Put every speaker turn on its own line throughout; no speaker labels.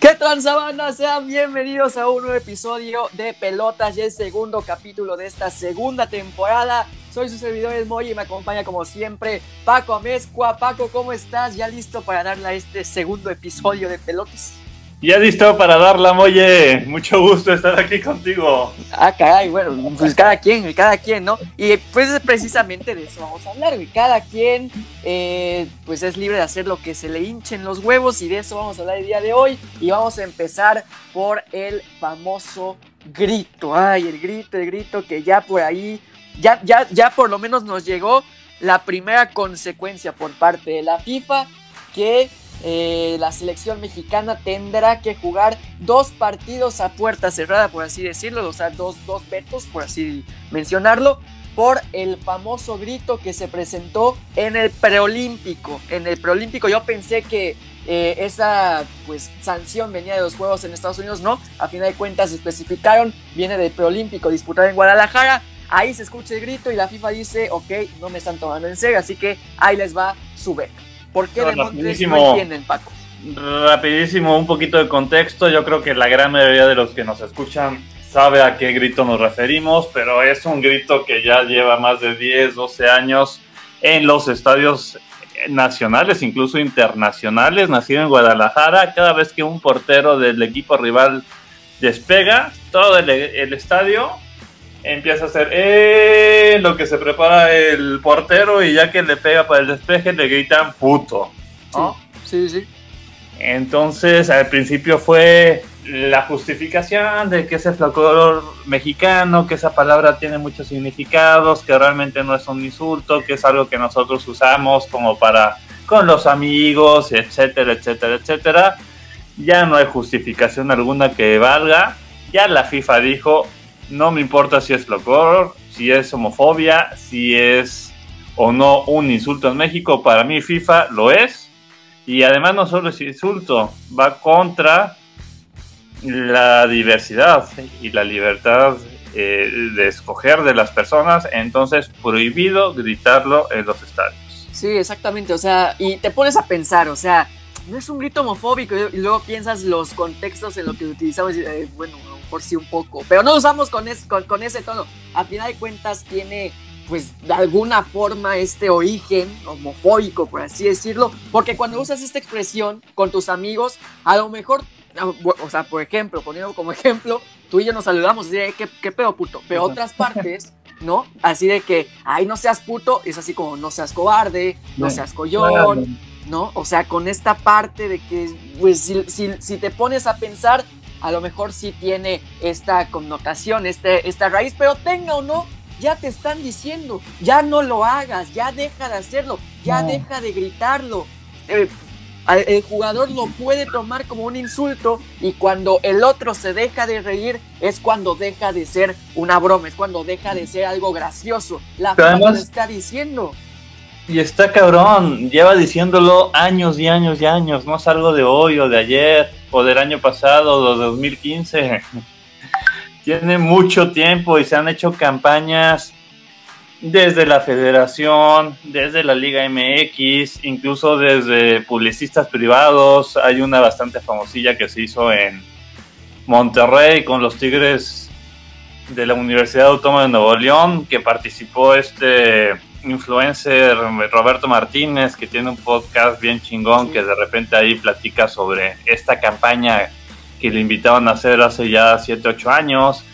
¿Qué tal, Sabana? Sean bienvenidos a un nuevo episodio de Pelotas y el segundo capítulo de esta segunda temporada. Soy su servidor El Moy y me acompaña como siempre Paco Amezcua. Paco, ¿cómo estás? ¿Ya listo para darle a este segundo episodio de Pelotas?
Ya listo para darla, Moye. Mucho gusto estar aquí contigo.
Ah, caray, bueno, pues cada quien, cada quien, ¿no? Y pues precisamente de eso vamos a hablar, güey. Cada quien, eh, pues es libre de hacer lo que se le hinchen los huevos y de eso vamos a hablar el día de hoy. Y vamos a empezar por el famoso grito. Ay, el grito, el grito que ya por ahí, ya, ya, ya por lo menos nos llegó la primera consecuencia por parte de la FIFA que eh, la selección mexicana tendrá que jugar dos partidos a puerta cerrada, por así decirlo, o sea, dos, dos vetos, por así mencionarlo, por el famoso grito que se presentó en el preolímpico. En el preolímpico yo pensé que eh, esa pues sanción venía de los Juegos en Estados Unidos, no, a final de cuentas se especificaron, viene del preolímpico disputado en Guadalajara, ahí se escucha el grito y la FIFA dice, ok, no me están tomando en serio, así que ahí les va su beca. ¿Por qué
No,
de no entienden, Paco?
Rapidísimo, un poquito de contexto. Yo creo que la gran mayoría de los que nos escuchan sabe a qué grito nos referimos, pero es un grito que ya lleva más de 10, 12 años en los estadios nacionales, incluso internacionales, nacido en Guadalajara. Cada vez que un portero del equipo rival despega, todo el, el estadio empieza a hacer eh, lo que se prepara el portero y ya que le pega para el despeje le gritan puto. ¿no?
Sí, sí, sí.
Entonces al principio fue la justificación de que es el folclore mexicano, que esa palabra tiene muchos significados, que realmente no es un insulto, que es algo que nosotros usamos como para con los amigos, etcétera, etcétera, etcétera. Ya no hay justificación alguna que valga. Ya la FIFA dijo, no me importa si es folclore, si es homofobia, si es o no un insulto en México. Para mí FIFA lo es. Y además no solo es insulto, va contra la diversidad y la libertad eh, de escoger de las personas. Entonces prohibido gritarlo en los estadios.
Sí, exactamente. O sea, y te pones a pensar, o sea, no es un grito homofóbico y luego piensas los contextos en los que utilizamos eh, bueno, por sí un poco, pero no usamos con, es, con, con, ese tono. A final de cuentas tiene pues de alguna forma este origen homofóbico, por así decirlo, porque cuando usas esta expresión con tus amigos, a lo mejor, o sea, por ejemplo, poniendo como ejemplo, tú y yo nos saludamos y de ¿qué, qué pedo puto? Pero otras partes, ¿no? Así de que, ay, no seas puto, es así como no seas cobarde, no seas collón, ¿no? O sea, con esta parte de que, pues, si, si, si te pones a pensar, a lo mejor sí tiene esta connotación, este, esta raíz, pero tenga o no, ya te están diciendo, ya no lo hagas, ya deja de hacerlo, ya no. deja de gritarlo. Eh, el jugador lo puede tomar como un insulto y cuando el otro se deja de reír es cuando deja de ser una broma, es cuando deja de ser algo gracioso. La FIFA lo está diciendo.
Y está cabrón, lleva diciéndolo años y años y años, no es algo de hoy o de ayer o del año pasado o de 2015. Tiene mucho tiempo y se han hecho campañas desde la federación, desde la Liga MX, incluso desde publicistas privados. Hay una bastante famosilla que se hizo en Monterrey con los Tigres de la Universidad Autónoma de Nuevo León, que participó este influencer Roberto Martínez, que tiene un podcast bien chingón, sí. que de repente ahí platica sobre esta campaña que le invitaban a hacer hace ya 7, 8 años.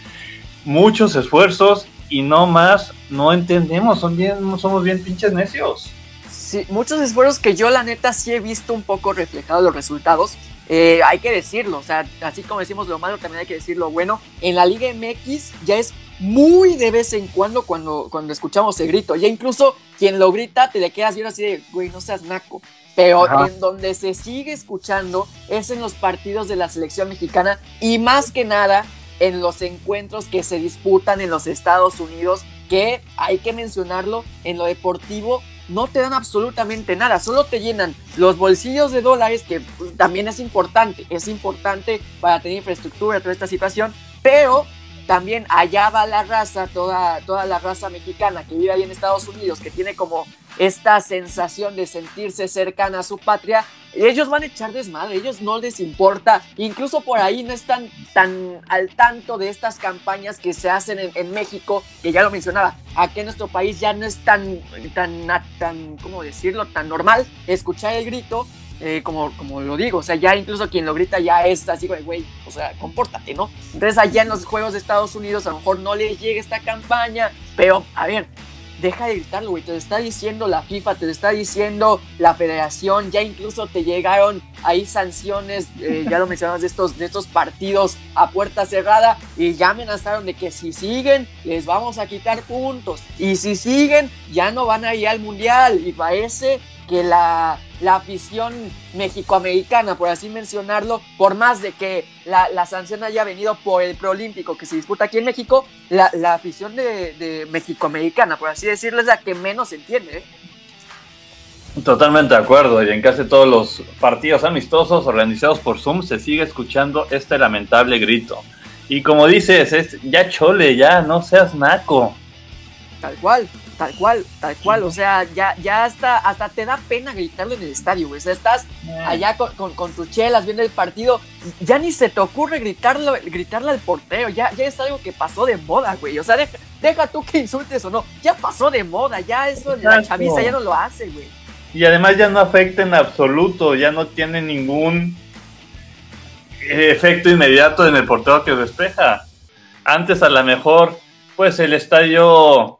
Muchos esfuerzos y no más, no entendemos, son bien, somos bien pinches necios.
Sí, muchos esfuerzos que yo la neta sí he visto un poco reflejados los resultados. Eh, hay que decirlo, o sea, así como decimos lo malo, también hay que decir lo bueno. En la Liga MX ya es muy de vez en cuando cuando, cuando escuchamos el grito. Ya incluso quien lo grita te le quedas viendo así de, güey, no seas naco. Pero Ajá. en donde se sigue escuchando es en los partidos de la selección mexicana y más que nada en los encuentros que se disputan en los Estados Unidos, que hay que mencionarlo, en lo deportivo no te dan absolutamente nada, solo te llenan los bolsillos de dólares, que también es importante, es importante para tener infraestructura, toda esta situación, pero también allá va la raza, toda, toda la raza mexicana que vive ahí en Estados Unidos, que tiene como esta sensación de sentirse cercana a su patria, ellos van a echar desmadre, ellos no les importa, incluso por ahí no están tan al tanto de estas campañas que se hacen en, México, que ya lo mencionaba, aquí en nuestro país ya no es tan, tan, tan, ¿cómo decirlo?, tan normal escuchar el grito, eh, como, como lo digo, o sea, ya incluso quien lo grita ya es así, güey, o sea, compórtate, ¿no? Entonces allá en los Juegos de Estados Unidos a lo mejor no les llega esta campaña, pero a ver, deja de gritarlo, güey. Te lo está diciendo la FIFA, te lo está diciendo la federación. Ya incluso te llegaron ahí sanciones, eh, ya lo mencionamos, de estos, de estos partidos a puerta cerrada. Y ya amenazaron de que si siguen, les vamos a quitar puntos. Y si siguen, ya no van a ir al mundial. Y parece que la, la afición mexicoamericana, por así mencionarlo, por más de que la, la, sanción haya venido por el preolímpico que se disputa aquí en México, la, la afición de, de mexicoamericana, por así decirlo, es la que menos entiende. ¿eh?
Totalmente de acuerdo, y en casi todos los partidos amistosos organizados por Zoom se sigue escuchando este lamentable grito. Y como dices, es ya chole, ya no seas naco.
Tal cual. Tal cual, tal cual, o sea, ya, ya hasta, hasta te da pena gritarlo en el estadio, güey. O sea, estás allá con, con, tus chelas viendo el partido, ya ni se te ocurre gritarlo, gritarle al portero, ya, ya es algo que pasó de moda, güey. O sea, deja, tú que insultes o no, ya pasó de moda, ya eso la chaviza ya no lo hace, güey.
Y además ya no afecta en absoluto, ya no tiene ningún efecto inmediato en el portero que despeja. Antes a lo mejor, pues el estadio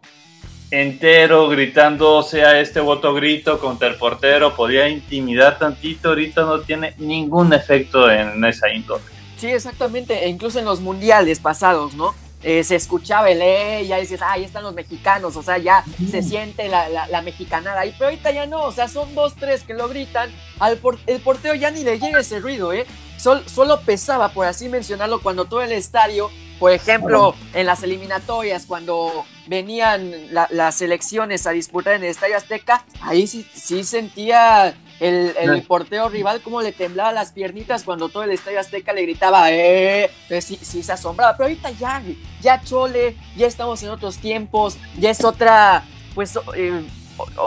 entero gritando, sea este voto grito contra el portero, podía intimidar tantito, ahorita no tiene ningún efecto en esa índole.
Sí, exactamente, e incluso en los mundiales pasados, ¿no? Eh, se escuchaba el eh, ya dices, ah, ahí están los mexicanos, o sea, ya se siente la, la, mexicanada ahí, pero ahorita ya no, o sea, son dos, tres que lo gritan, al el portero ya ni le llega ese ruido, ¿eh? solo pesaba, por así mencionarlo, cuando todo el estadio por ejemplo, en las eliminatorias, cuando venían las elecciones a disputar en el Estadio Azteca, ahí sí, sí sentía el, el portero rival como le temblaba las piernitas cuando todo el Estadio Azteca le gritaba, ¡eh! sí, sí se asombraba, pero ahorita ya, ya chole, ya estamos en otros tiempos, ya es otra, pues, eh,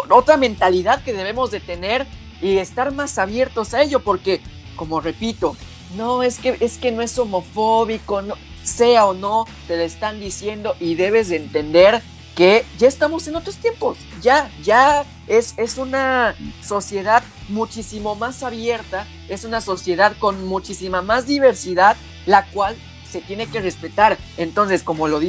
otra mentalidad que debemos de tener y estar más abiertos a ello, porque, como repito, no, es que, es que no es homofóbico, no, sea o no, te lo están diciendo y debes de entender que ya estamos en otros tiempos, ya, ya es, es una sociedad muchísimo más abierta, es una sociedad con muchísima más diversidad, la cual se tiene que respetar. Entonces, como lo,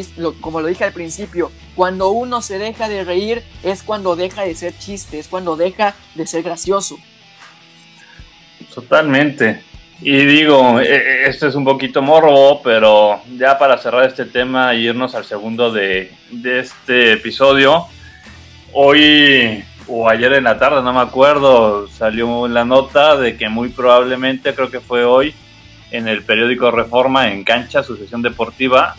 como lo dije al principio, cuando uno se deja de reír es cuando deja de ser chiste, es cuando deja de ser gracioso.
Totalmente. Y digo, e, e, esto es un poquito morbo, pero ya para cerrar este tema e irnos al segundo de, este episodio, hoy o ayer en la tarde, no me acuerdo, salió la nota de que muy probablemente, creo que fue hoy, en el periódico Reforma, en Cancha, su sesión deportiva,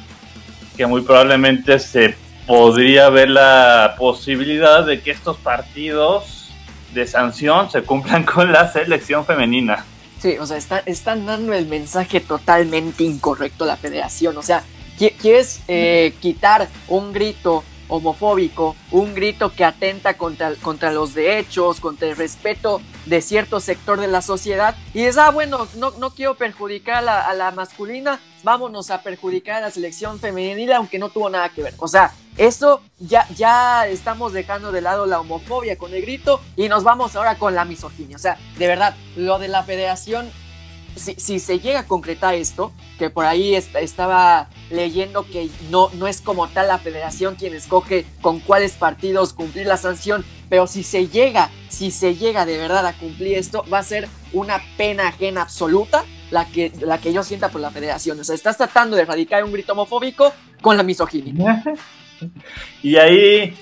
que muy probablemente se podría ver la posibilidad de que estos partidos de sanción se cumplan con la selección femenina.
O sea, están dando el mensaje totalmente incorrecto a la federación. O sea, quieres eh, quitar un grito homofóbico, un grito que atenta contra, contra los derechos, contra el respeto de cierto sector de la sociedad. Y es, ah, bueno, no, no quiero perjudicar a la, a la masculina, vámonos a perjudicar a la selección femenina, aunque no tuvo nada que ver. O sea, eso ya, ya estamos dejando de lado la homofobia con el grito y nos vamos ahora con la misoginia. O sea, de verdad, lo de la federación, si, si se llega a concretar esto, que por ahí estaba leyendo que no, no es como tal la federación quien escoge con cuáles partidos cumplir la sanción, pero si se llega, si se llega de verdad a cumplir esto, va a ser una pena ajena absoluta la que, la que yo sienta por la federación. O sea, estás tratando de erradicar un grito homofóbico con la misoginia.
Y ahí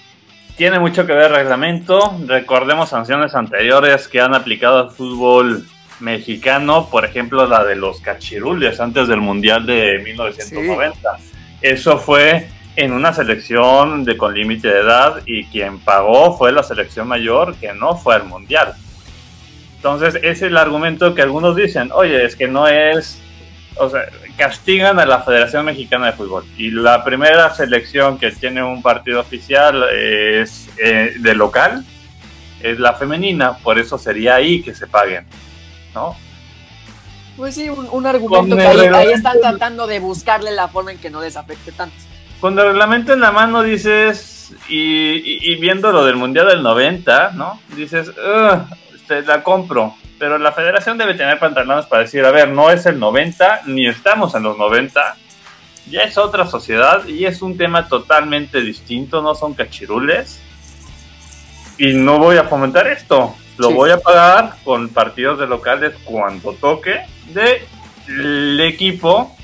tiene mucho que ver el reglamento. Recordemos sanciones anteriores que han aplicado al fútbol mexicano, por ejemplo, la de los cachirules antes del Mundial de 1990. Eso fue en una selección de con límite de edad y quien pagó fue la selección mayor que no fue al Mundial. Entonces, es el argumento que algunos dicen, oye, es que no es o sea, castigan a la Federación Mexicana de Fútbol. Y la primera selección que tiene un partido oficial es eh, de local, es la femenina, por eso sería ahí que se paguen, ¿no?
Pues sí, un, argumento que ahí, están tratando de buscarle la forma en que no les afecte tanto.
Cuando el reglamento en la mano dices, y, viendo lo del Mundial del 90, ¿no? Dices, este, la compro, pero la federación debe tener pantalones para decir, a ver, no es el 90, ni estamos en los 90, ya es otra sociedad y es un tema totalmente distinto, no son cachirules. Y no voy a fomentar esto, lo voy a pagar con partidos de locales cuando toque del equipo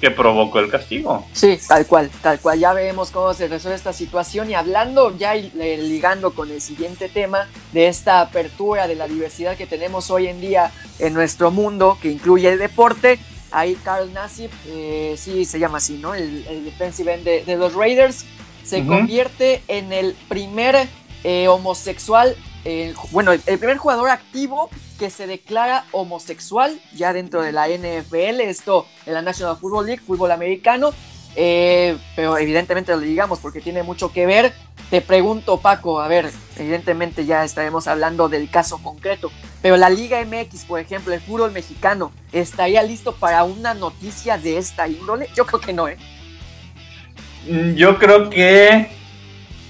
que provocó el castigo.
Sí, tal cual, tal cual. Ya vemos cómo se resuelve esta situación y hablando ya ligando con el siguiente tema de esta apertura de la diversidad que tenemos hoy en día en nuestro mundo, que incluye el deporte. Ahí Carl Nassib, eh, sí se llama así, ¿no? El, defensive end de, los Raiders se convierte en el primer eh, homosexual bueno, el, primer jugador activo que se declara homosexual ya dentro de la NFL, esto en la National Football League, fútbol americano, eh, pero evidentemente lo digamos porque tiene mucho que ver. Te pregunto, Paco, a ver, evidentemente ya estaremos hablando del caso concreto, pero la Liga MX, por ejemplo, el fútbol mexicano, ¿estaría listo para una noticia de esta índole? Yo creo que no, ¿eh?
Yo creo que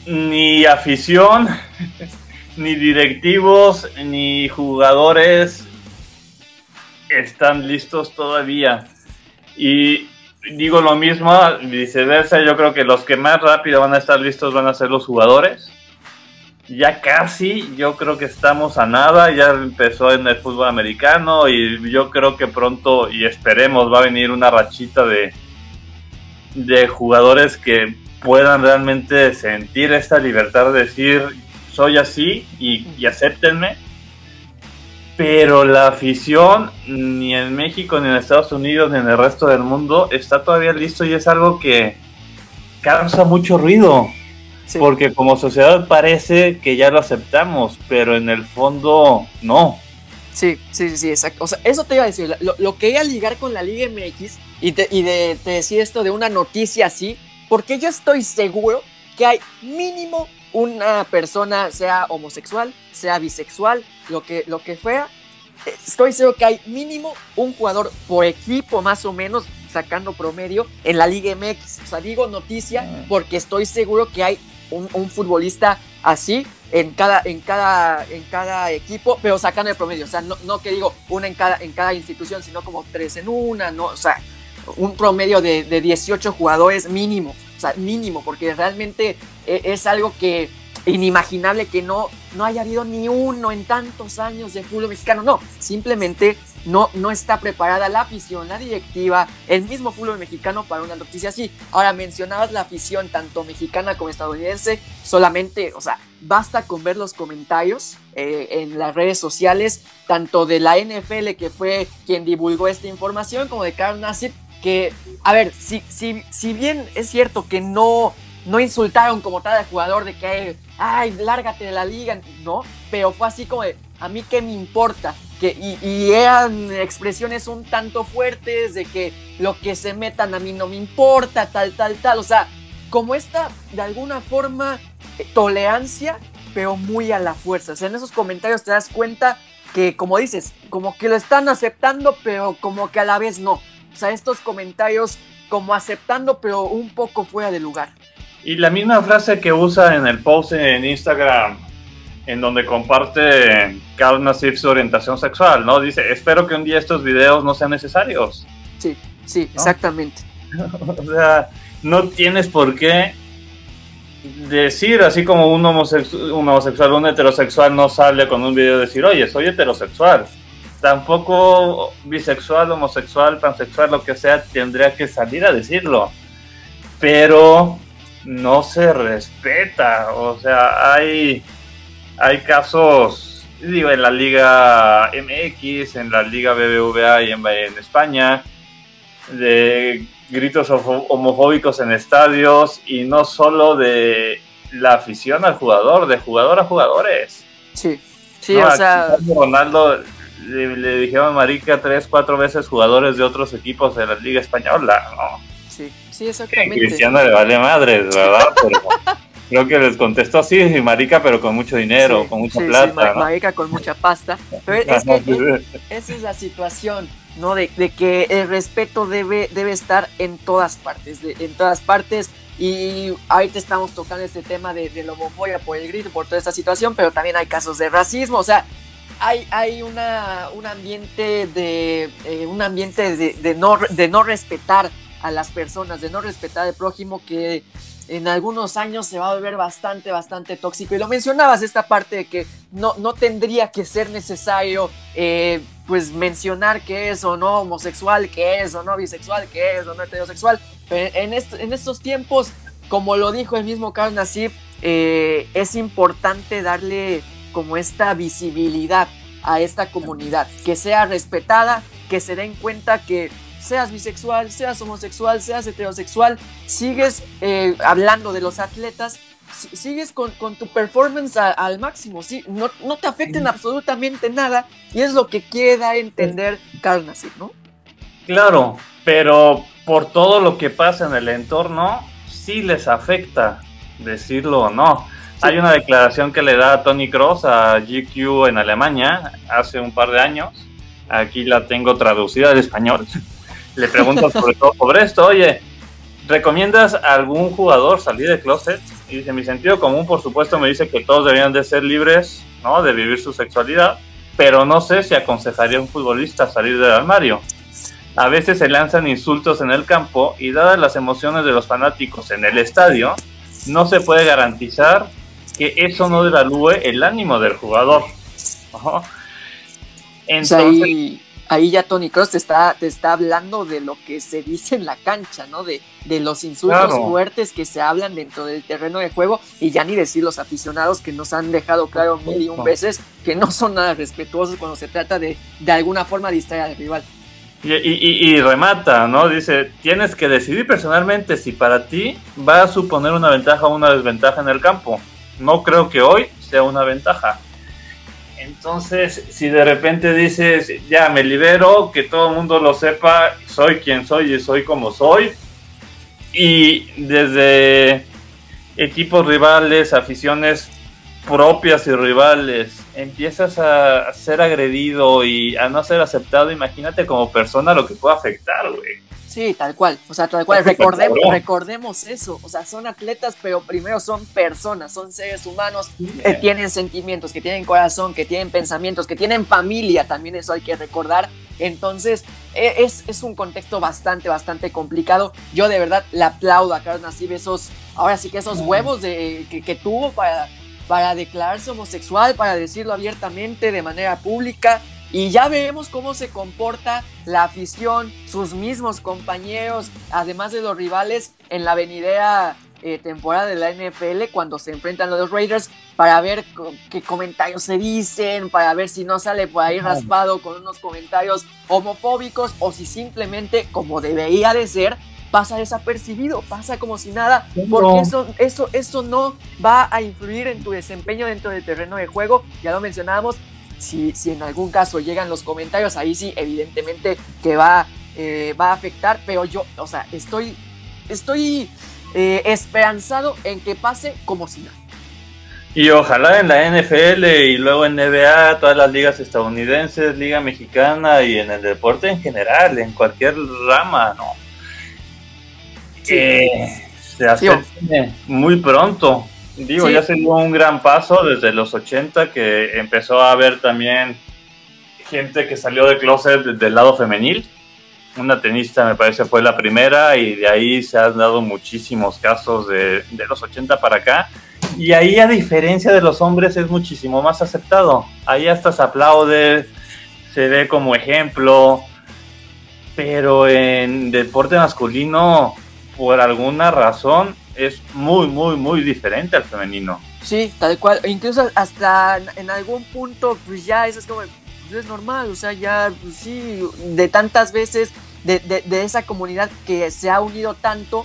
ni afición ni directivos ni jugadores están listos todavía. Y digo lo mismo, viceversa, yo creo que los que más rápido van a estar listos van a ser los jugadores. Ya casi, yo creo que estamos a nada, ya empezó en el fútbol americano y yo creo que pronto y esperemos va a venir una rachita de, de jugadores que puedan realmente sentir esta libertad de decir soy así y, y acéptenme. Pero la afición, ni en México, ni en Estados Unidos, ni en el resto del mundo, está todavía listo y es algo que causa mucho ruido. Porque como sociedad parece que ya lo aceptamos, pero en el fondo no.
Sí, sí, sí, exacto. O sea, eso te iba a decir. Lo, lo quería ligar con la Liga MX y, te, y de, te decía esto de una noticia así, porque yo estoy seguro que hay mínimo una persona sea homosexual, sea bisexual, lo que, lo que fuera, estoy seguro que hay mínimo un jugador por equipo más o menos sacando promedio en la Liga MX. O sea, digo noticia ah. porque estoy seguro que hay un, futbolista así en cada, en, cada, en cada equipo, pero sacando el promedio. O sea, no, no que digo una en cada, en cada institución, sino como tres en una, no, o sea, un promedio de, de 18 jugadores mínimo. O sea, mínimo, porque realmente es algo que inimaginable que no, no haya habido ni uno en tantos años de fútbol mexicano. No, simplemente no, no está preparada la afición, la directiva, el mismo fútbol mexicano para una noticia así. Ahora mencionabas la afición tanto mexicana como estadounidense, solamente, o sea, basta con ver los comentarios eh, en las redes sociales, tanto de la NFL que fue quien divulgó esta información, como de Carl Nassib, que, a ver, si, si, si bien es cierto que no, no insultaron como tal al jugador de que, ay, lárgate de la liga, no, pero fue así como de, a mí qué me importa, que, y, eran expresiones un tanto fuertes de que lo que se metan a mí no me importa, tal, tal, tal, o sea, como esta, de alguna forma, tolerancia, pero muy a la fuerza, o sea, en esos comentarios te das cuenta que, como dices, como que lo están aceptando, pero como que a la vez no. O sea, estos comentarios como aceptando, pero un poco fuera de lugar.
Y la misma frase que usa en el post en Instagram, en donde comparte Carl Nassif su orientación sexual, ¿no? Dice, espero que un día estos videos no sean necesarios.
Sí, sí, exactamente.
o sea, no tienes por qué decir, así como un, homosexual, un homosexual, un heterosexual no sale con un video decir, oye, soy heterosexual tampoco bisexual, homosexual, pansexual, lo que sea, tendría que salir a decirlo. Pero no se respeta. O sea, hay, hay casos, digo, en la Liga MX, en la Liga BBVA y en, en España, de gritos homofóbicos en estadios y no solo de la afición al jugador, de jugador a jugadores.
Sí, sí, o sea.
Ronaldo le, dijeron marica tres, cuatro veces jugadores de otros equipos de la Liga Española, ¿no?
Sí, sí, exactamente.
Cristiano le vale madres, ¿verdad? Pero creo que les contestó así, marica, pero con mucho dinero, con mucha plata.
Sí, marica con mucha pasta. Pero es que esa es la situación, ¿no? De, que el respeto debe, debe estar en todas partes, en todas partes. Y ahorita estamos tocando este tema de, de la homofobia por el grito, por toda esta situación, pero también hay casos de racismo. O sea, hay, hay una, un ambiente de eh, un ambiente de, no, de no respetar a las personas, de no respetar al prójimo que en algunos años se va a volver bastante, bastante tóxico. Y lo mencionabas, esta parte de que no, no tendría que ser necesario eh, pues mencionar que es o no homosexual, que es o no bisexual, que es o no heterosexual. En, en estos tiempos, como lo dijo el mismo Carl Nassif, eh, es importante darle como esta visibilidad a esta comunidad, que sea respetada, que se den cuenta que seas bisexual, seas homosexual, seas heterosexual, sigues eh, hablando de los atletas, sigues con, tu performance al máximo, ¿sí? no, no te afecten absolutamente nada y es lo que quiere dar a entender Carl ¿no?
Claro, pero por todo lo que pasa en el entorno, sí les afecta, decirlo o no. Hay una declaración que le da Tony Cross a GQ en Alemania hace un par de años. Aquí la tengo traducida al español. Le pregunto sobre todo sobre esto. Oye, ¿recomiendas a algún jugador salir de closet? Y dice, mi sentido común, por supuesto, me dice que todos deberían de ser libres, ¿no? De vivir su sexualidad. Pero no sé si aconsejaría a un futbolista salir del armario. A veces se lanzan insultos en el campo y dadas las emociones de los fanáticos en el estadio, no se puede garantizar que eso no devalúe el ánimo del jugador.
Entonces, ahí, ya Tony Cross te está, te está hablando de lo que se dice en la cancha, ¿no? De, de los insultos fuertes que se hablan dentro del terreno de juego y ya ni decir los aficionados que nos han dejado claro mil y un veces que no son nada respetuosos cuando se trata de de alguna forma distraer al rival.
Y, y, remata, ¿no? Dice, tienes que decidir personalmente si para ti va a suponer una ventaja o una desventaja en el campo no creo que hoy sea una ventaja. Entonces, si de repente dices, ya me libero, que todo el mundo lo sepa, soy quien soy y soy como soy, y desde equipos rivales, aficiones propias y rivales, empiezas a ser agredido y a no ser aceptado, imagínate como persona lo que puede afectar, güey.
Sí, tal cual. O sea, tal cual. Recordemos, recordemos eso. O sea, son atletas, pero primero son personas, son seres humanos que tienen sentimientos, que tienen corazón, que tienen pensamientos, que tienen familia. También eso hay que recordar. Entonces, e, es, es un contexto bastante, bastante complicado. Yo de verdad le aplaudo a Carlos Nassib esos, ahora sí que esos huevos de, que, que tuvo para, para declararse homosexual, para decirlo abiertamente de manera pública. Y ya veremos cómo se comporta la afición, sus mismos compañeros, además de los rivales en la venidera eh, temporada de la NFL cuando se enfrentan a los Raiders para ver qué comentarios se dicen, para ver si no sale por ahí raspado con unos comentarios homofóbicos o si simplemente, como debería de ser, pasa desapercibido, pasa como si nada, porque eso, eso, eso no va a influir en tu desempeño dentro del terreno de juego. Ya lo mencionábamos, si, si en algún caso llegan los comentarios, ahí sí, evidentemente que va, eh, va a afectar, pero yo, o sea, estoy, estoy eh, esperanzado en que pase como si no.
Y ojalá en la NFL y luego en NBA, todas las ligas estadounidenses, Liga Mexicana y en el deporte en general, en cualquier rama, ¿no? Eh, se hace muy pronto. Digo, ya se dio un gran paso desde los 80 que empezó a haber también gente que salió de closet del lado femenil. Una tenista me parece fue la primera y de ahí se han dado muchísimos casos de, de los 80 para acá. Y ahí a diferencia de los hombres es muchísimo más aceptado. Ahí hasta se aplaude, se ve como ejemplo. Pero en deporte masculino, por alguna razón, es muy, muy, muy diferente al femenino.
Sí, tal cual. Incluso hasta en algún punto, pues ya eso es como, pues es normal, o sea, ya, pues sí, de tantas veces, de, de, esa comunidad que se ha unido tanto,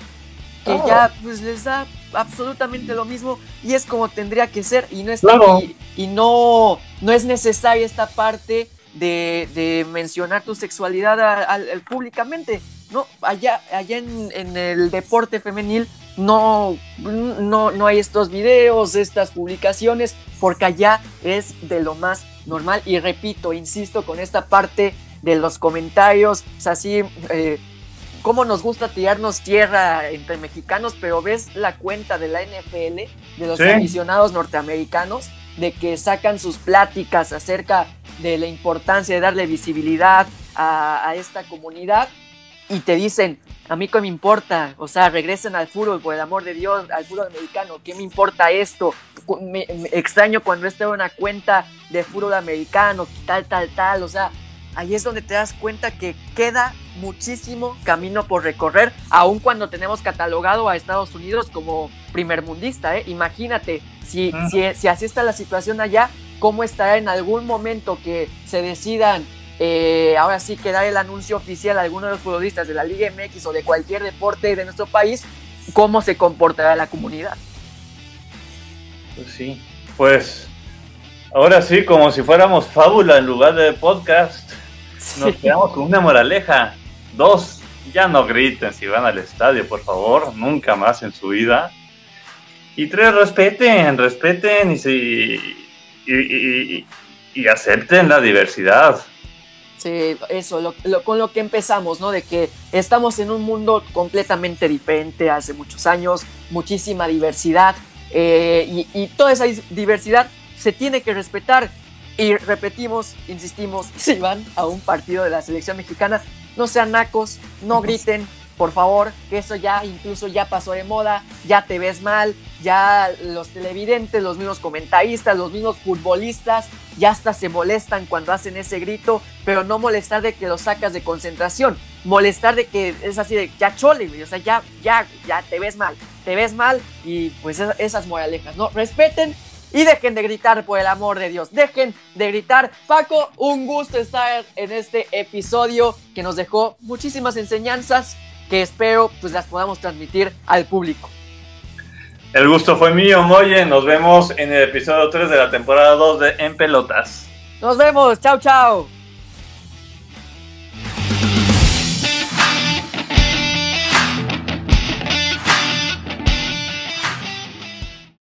que ya pues les da absolutamente lo mismo y es como tendría que ser y no es y, y, no no es necesaria esta parte de, mencionar tu sexualidad públicamente. No, allá, allá en, el deporte femenil no, no, no hay estos videos, estas publicaciones, porque allá es de lo más normal. Y repito, insisto con esta parte de los comentarios, es así, eh, cómo nos gusta tirarnos tierra entre mexicanos, pero ves la cuenta de la NFL, de los aficionados norteamericanos, de que sacan sus pláticas acerca de la importancia de darle visibilidad a, esta comunidad y te dicen, a mí qué me importa, o sea, regresen al fútbol, por el amor de Dios, al fútbol americano, ¿qué me importa esto? Me, extraño cuando esté en una cuenta de fútbol americano, tal, tal, tal, o sea, ahí es donde te das cuenta que queda muchísimo camino por recorrer, aun cuando tenemos catalogado a Estados Unidos como primer mundista. ¿eh? Imagínate, si, si, si, así está la situación allá, ¿cómo estará en algún momento que se decidan, eh, ahora sí, que dar el anuncio oficial a alguno de los futbolistas de la Liga MX o de cualquier deporte de nuestro país? ¿Cómo se comportará la comunidad?
Pues sí, pues ahora sí, como si fuéramos fábula en lugar de podcast. Nos quedamos con una moraleja. Dos, ya no griten si van al estadio, por favor, nunca más en su vida. Y tres, respeten, respeten y, y, acepten la diversidad.
Sí, eso, con lo que empezamos, ¿no? De que estamos en un mundo completamente diferente hace muchos años, muchísima diversidad, eh, y, toda esa diversidad se tiene que respetar y repetimos, insistimos, si van a un partido de la selección mexicana, no sean nacos, no griten, por favor, que eso ya incluso ya pasó de moda, ya te ves mal, ya los televidentes, los mismos comentaristas, los mismos futbolistas, ya hasta se molestan cuando hacen ese grito, pero no molestar de que lo sacas de concentración, molestar de que es así de ya chole, o sea, ya, ya, ya te ves mal, te ves mal y pues esas moralejas, ¿no? Respeten y dejen de gritar por el amor de Dios. Dejen de gritar. Paco, un gusto estar en este episodio que nos dejó muchísimas enseñanzas que espero pues las podamos transmitir al público.
El gusto fue mío, Moye. Nos vemos en el episodio 3 de la temporada 2 de En Pelotas.
Nos vemos. Chao, chao.